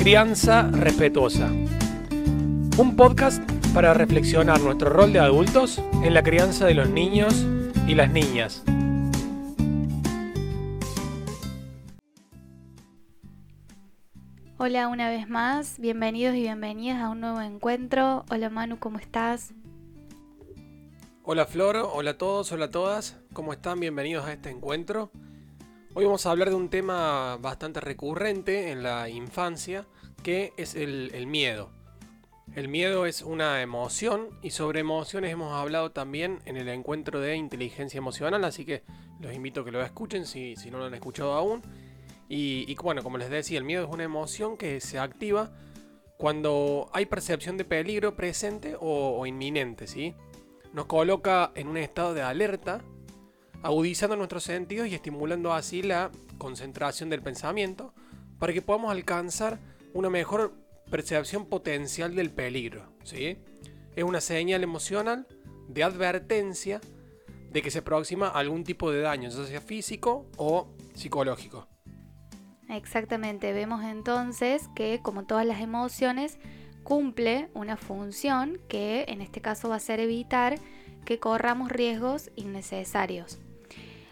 Crianza Respetuosa. Un podcast para reflexionar nuestro rol de adultos en la crianza de los niños y las niñas. Hola una vez más, bienvenidos y bienvenidas a un nuevo encuentro. Hola Manu, ¿cómo estás? Hola Flor, hola a todos, hola a todas, ¿cómo están? Bienvenidos a este encuentro. Hoy vamos a hablar de un tema bastante recurrente en la infancia, que es el, miedo. El miedo es una emoción y sobre emociones hemos hablado también en el encuentro de inteligencia emocional, así que los invito a que lo escuchen si, no lo han escuchado aún. Y, bueno, como les decía, el miedo es una emoción que se activa cuando hay percepción de peligro presente o, o inminente, ¿sí? Nos coloca en un estado de alerta agudizando nuestros sentidos y estimulando así la concentración del pensamiento para que podamos alcanzar una mejor percepción potencial del peligro. ¿sí? Es una señal emocional de advertencia de que se aproxima algún tipo de daño, ya sea físico o psicológico. Exactamente, vemos entonces que como todas las emociones cumple una función que en este caso va a ser evitar que corramos riesgos innecesarios.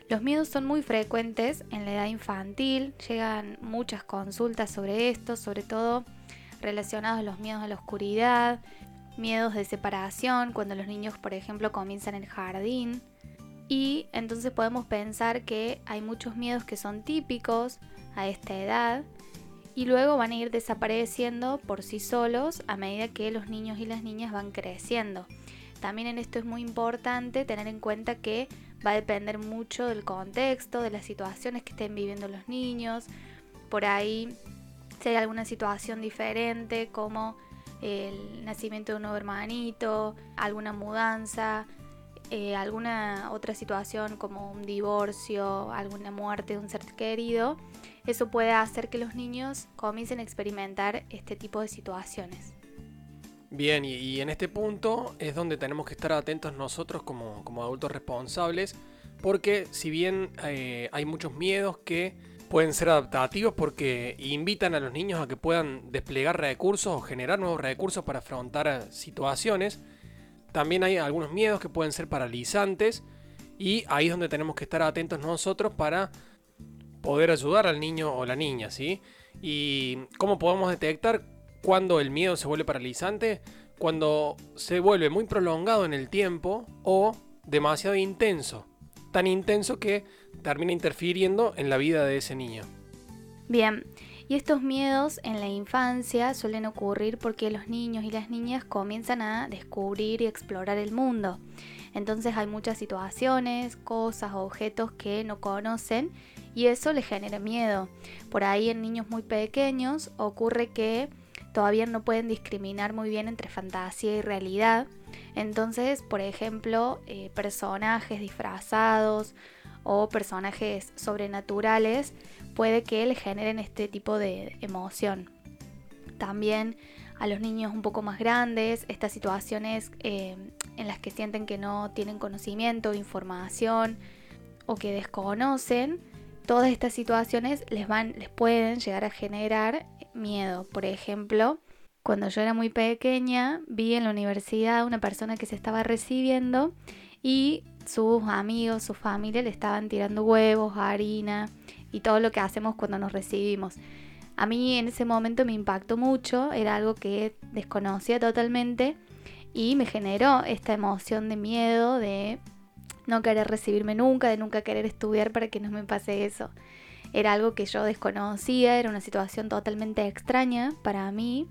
Los miedos son muy frecuentes en la edad infantil, llegan muchas consultas sobre esto, sobre todo relacionados a los miedos a la oscuridad, miedos de separación, cuando los niños, por ejemplo, comienzan el jardín. Y entonces podemos pensar que hay muchos miedos que son típicos a esta edad y luego van a ir desapareciendo por sí solos a medida que los niños y las niñas van creciendo. También en esto es muy importante tener en cuenta que va a depender mucho del contexto, de las situaciones que estén viviendo los niños. Por ahí, si hay alguna situación diferente, como el nacimiento de un nuevo hermanito, alguna mudanza, eh, alguna otra situación como un divorcio, alguna muerte de un ser querido, eso puede hacer que los niños comiencen a experimentar este tipo de situaciones. Bien, y, en este punto es donde tenemos que estar atentos nosotros como, adultos responsables, porque si bien eh, hay muchos miedos que pueden ser adaptativos porque invitan a los niños a que puedan desplegar recursos o generar nuevos recursos para afrontar situaciones, también hay algunos miedos que pueden ser paralizantes y ahí es donde tenemos que estar atentos nosotros para poder ayudar al niño o la niña, ¿sí? Y cómo podemos detectar cuando el miedo se vuelve paralizante, cuando se vuelve muy prolongado en el tiempo o demasiado intenso. Tan intenso que termina interfiriendo en la vida de ese niño. Bien, y estos miedos en la infancia suelen ocurrir porque los niños y las niñas comienzan a descubrir y explorar el mundo. Entonces hay muchas situaciones, cosas, objetos que no conocen y eso les genera miedo. Por ahí en niños muy pequeños ocurre que todavía no pueden discriminar muy bien entre fantasía y realidad. Entonces, por ejemplo, eh, personajes disfrazados o personajes sobrenaturales puede que les generen este tipo de emoción. También a los niños un poco más grandes, estas situaciones eh, en las que sienten que no tienen conocimiento, información o que desconocen, todas estas situaciones les, van, les pueden llegar a generar miedo. Por ejemplo, cuando yo era muy pequeña, vi en la universidad una persona que se estaba recibiendo y sus amigos, su familia le estaban tirando huevos, harina y todo lo que hacemos cuando nos recibimos. A mí en ese momento me impactó mucho, era algo que desconocía totalmente y me generó esta emoción de miedo, de no querer recibirme nunca, de nunca querer estudiar para que no me pase eso era algo que yo desconocía, era una situación totalmente extraña para mí.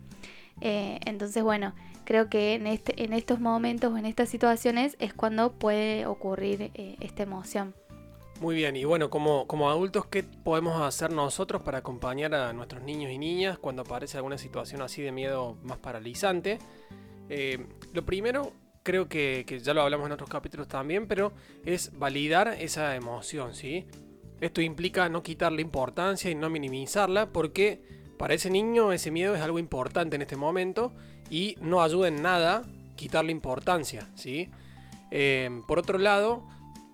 Eh, entonces, bueno, creo que en, este, en estos momentos o en estas situaciones es cuando puede ocurrir eh, esta emoción. Muy bien, y bueno, como, como adultos, ¿qué podemos hacer nosotros para acompañar a nuestros niños y niñas cuando aparece alguna situación así de miedo más paralizante? Eh, lo primero, creo que, que, ya lo hablamos en otros capítulos también, pero es validar esa emoción, ¿sí? Esto implica no quitarle importancia y no minimizarla porque para ese niño ese miedo es algo importante en este momento y no ayuda en nada quitarle importancia. ¿sí? Em, por otro lado,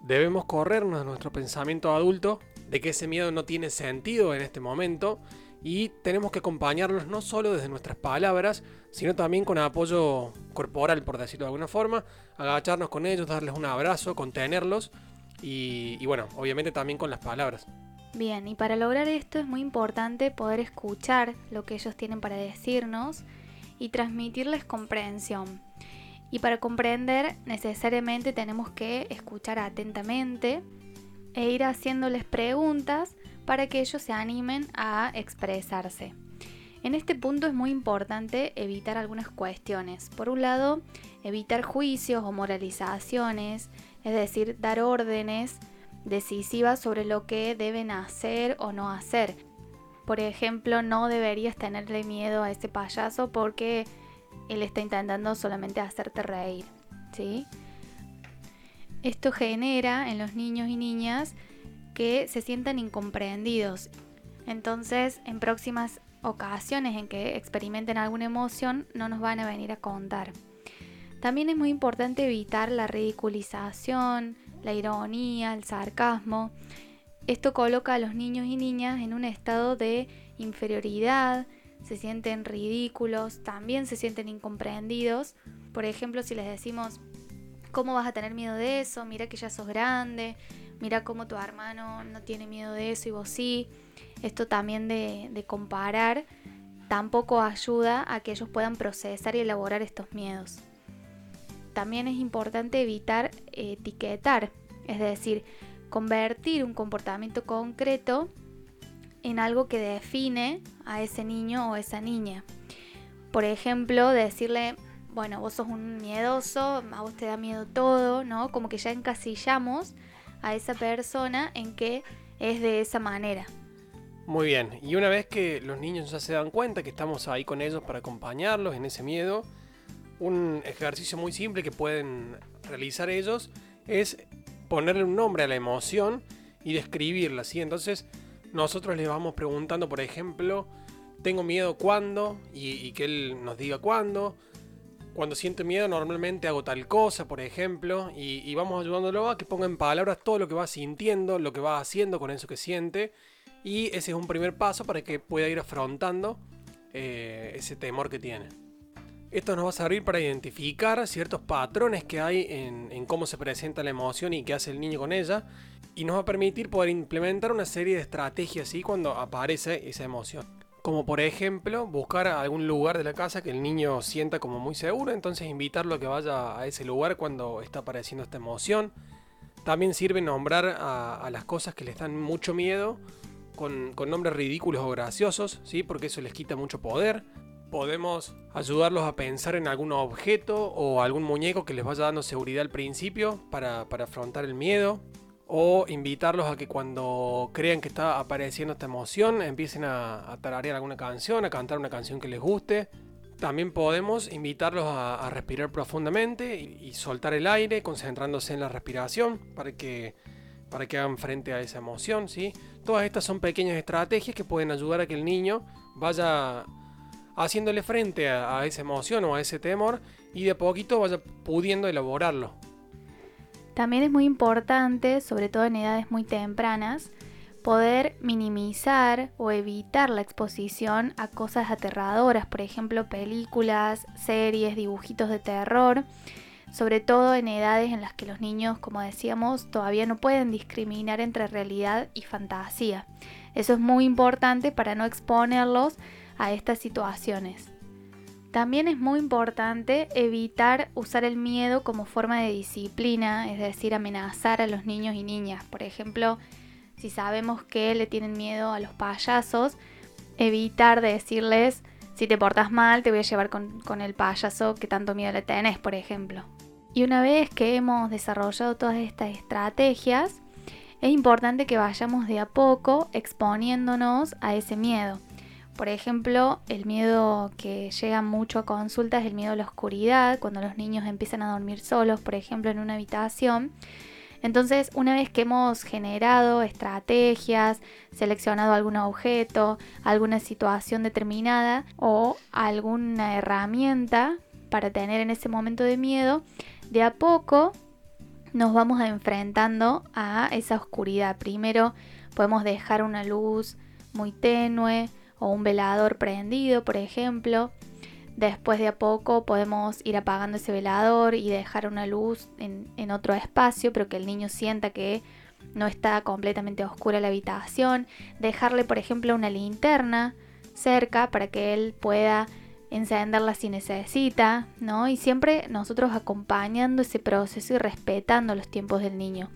debemos corrernos de nuestro pensamiento adulto de que ese miedo no tiene sentido en este momento y tenemos que acompañarlos no solo desde nuestras palabras, sino también con apoyo corporal, por decirlo de alguna forma, agacharnos con ellos, darles un abrazo, contenerlos y, bueno, obviamente también con las palabras. Bien, y para lograr esto es muy importante poder escuchar lo que ellos tienen para decirnos y transmitirles comprensión. Y para comprender necesariamente tenemos que escuchar atentamente e ir haciéndoles preguntas para que ellos se animen a expresarse. En este punto es muy importante evitar algunas cuestiones. Por un lado, evitar juicios o moralizaciones, es decir, dar órdenes decisivas sobre lo que deben hacer o no hacer. Por ejemplo, no deberías tenerle miedo a ese payaso porque él está intentando solamente hacerte reír, ¿sí? Esto genera en los niños y niñas que se sientan incomprendidos. Entonces, en próximas ocasiones en que experimenten alguna emoción, no nos van a venir a contar. También es muy importante evitar la ridiculización, la ironía, el sarcasmo. Esto coloca a los niños y niñas en un estado de inferioridad, se sienten ridículos, también se sienten incomprendidos. Por ejemplo, si les decimos, ¿cómo vas a tener miedo de eso? Mira que ya sos grande, mira cómo tu hermano no tiene miedo de eso y vos sí. Esto también de, comparar tampoco ayuda a que ellos puedan procesar y elaborar estos miedos. También es importante evitar etiquetar, es decir, convertir un comportamiento concreto en algo que define a ese niño o esa niña. Por ejemplo, decirle, bueno, vos sos un miedoso, a vos te da miedo todo, ¿no? Como que ya encasillamos a esa persona en que es de esa manera. Muy bien, y una vez que los niños ya se dan cuenta que estamos ahí con ellos para acompañarlos en ese miedo, un ejercicio muy simple que pueden realizar ellos es ponerle un nombre a la emoción y describirla, ¿sí? Entonces nosotros les vamos preguntando, por ejemplo, tengo miedo cuándo y, y que él nos diga cuándo, cuando siente miedo normalmente hago tal cosa, por ejemplo, y, vamos ayudándolo a que ponga en palabras todo lo que va sintiendo, lo que va haciendo con eso que siente, y ese es un primer paso para que pueda ir afrontando eh, ese temor que tiene. Esto nos va a servir para identificar ciertos patrones que hay en, cómo se presenta la emoción y qué hace el niño con ella. Y nos va a permitir poder implementar una serie de estrategias ¿sí? cuando aparece esa emoción. Como por ejemplo, buscar algún lugar de la casa que el niño sienta como muy seguro, entonces invitarlo a que vaya a ese lugar cuando está apareciendo esta emoción. También sirve nombrar a, las cosas que les dan mucho miedo con, nombres ridículos o graciosos, ¿sí? porque eso les quita mucho poder. Podemos ayudarlos a pensar en algún objeto o algún muñeco que les vaya dando seguridad al principio para, para afrontar el miedo o invitarlos a que cuando crean que está apareciendo esta emoción empiecen a, tararear alguna canción, a cantar una canción que les guste. También podemos invitarlos a, respirar profundamente y, soltar el aire, concentrándose en la respiración para que, para que hagan frente a esa emoción. ¿sí? Todas estas son pequeñas estrategias que pueden ayudar a que el niño vaya haciéndole frente a esa emoción o a ese temor y de poquito vaya pudiendo elaborarlo. También es muy importante, sobre todo en edades muy tempranas, poder minimizar o evitar la exposición a cosas aterradoras, por ejemplo, películas, series, dibujitos de terror, sobre todo en edades en las que los niños, como decíamos, todavía no pueden discriminar entre realidad y fantasía. Eso es muy importante para no exponerlos a estas situaciones. También es muy importante evitar usar el miedo como forma de disciplina, es decir, amenazar a los niños y niñas. Por ejemplo, si sabemos que le tienen miedo a los payasos, evitar decirles, si te portas mal, te voy a llevar con, el payaso que tanto miedo le tenés, por ejemplo. Y una vez que hemos desarrollado todas estas estrategias, es importante que vayamos de a poco exponiéndonos a ese miedo. Por ejemplo, el miedo que llega mucho a consulta es el miedo a la oscuridad, cuando los niños empiezan a dormir solos, por ejemplo, en una habitación. Entonces, una vez que hemos generado estrategias, seleccionado algún objeto, alguna situación determinada o alguna herramienta para tener en ese momento de miedo, de a poco nos vamos enfrentando a esa oscuridad. Primero podemos dejar una luz muy tenue, o un velador prendido, por ejemplo. Después de a poco podemos ir apagando ese velador y dejar una luz en, otro espacio, pero que el niño sienta que no está completamente oscura la habitación. Dejarle, por ejemplo, una linterna cerca para que él pueda encenderla si necesita, ¿no? Y siempre nosotros acompañando ese proceso y respetando los tiempos del niño.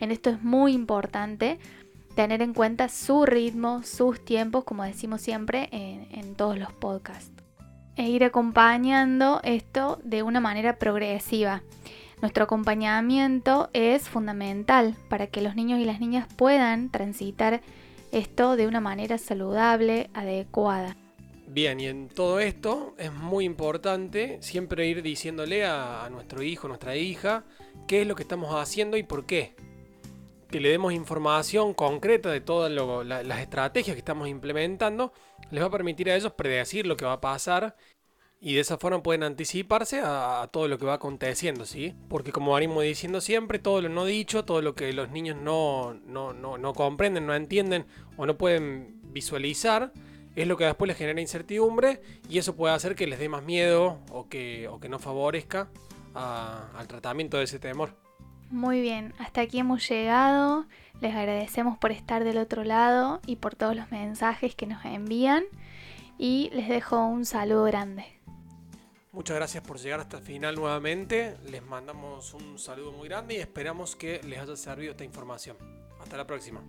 En esto es muy importante tener en cuenta su ritmo, sus tiempos, como decimos siempre en, todos los podcasts. E ir acompañando esto de una manera progresiva. Nuestro acompañamiento es fundamental para que los niños y las niñas puedan transitar esto de una manera saludable, adecuada. Bien, y en todo esto es muy importante siempre ir diciéndole a, nuestro hijo, nuestra hija, qué es lo que estamos haciendo y por qué. Que le demos información concreta de todas las estrategias que estamos implementando, les va a permitir a ellos predecir lo que va a pasar y de esa forma pueden anticiparse a, todo lo que va aconteciendo, ¿sí? Porque como venimos diciendo siempre, todo lo no dicho, todo lo que los niños no, no, no, no comprenden, no entienden o no pueden visualizar, es lo que después les genera incertidumbre y eso puede hacer que les dé más miedo o que, o que no favorezca al tratamiento de ese temor. Muy bien, hasta aquí hemos llegado. Les agradecemos por estar del otro lado y por todos los mensajes que nos envían y les dejo un saludo grande. Muchas gracias por llegar hasta el final nuevamente. Les mandamos un saludo muy grande y esperamos que les haya servido esta información. Hasta la próxima.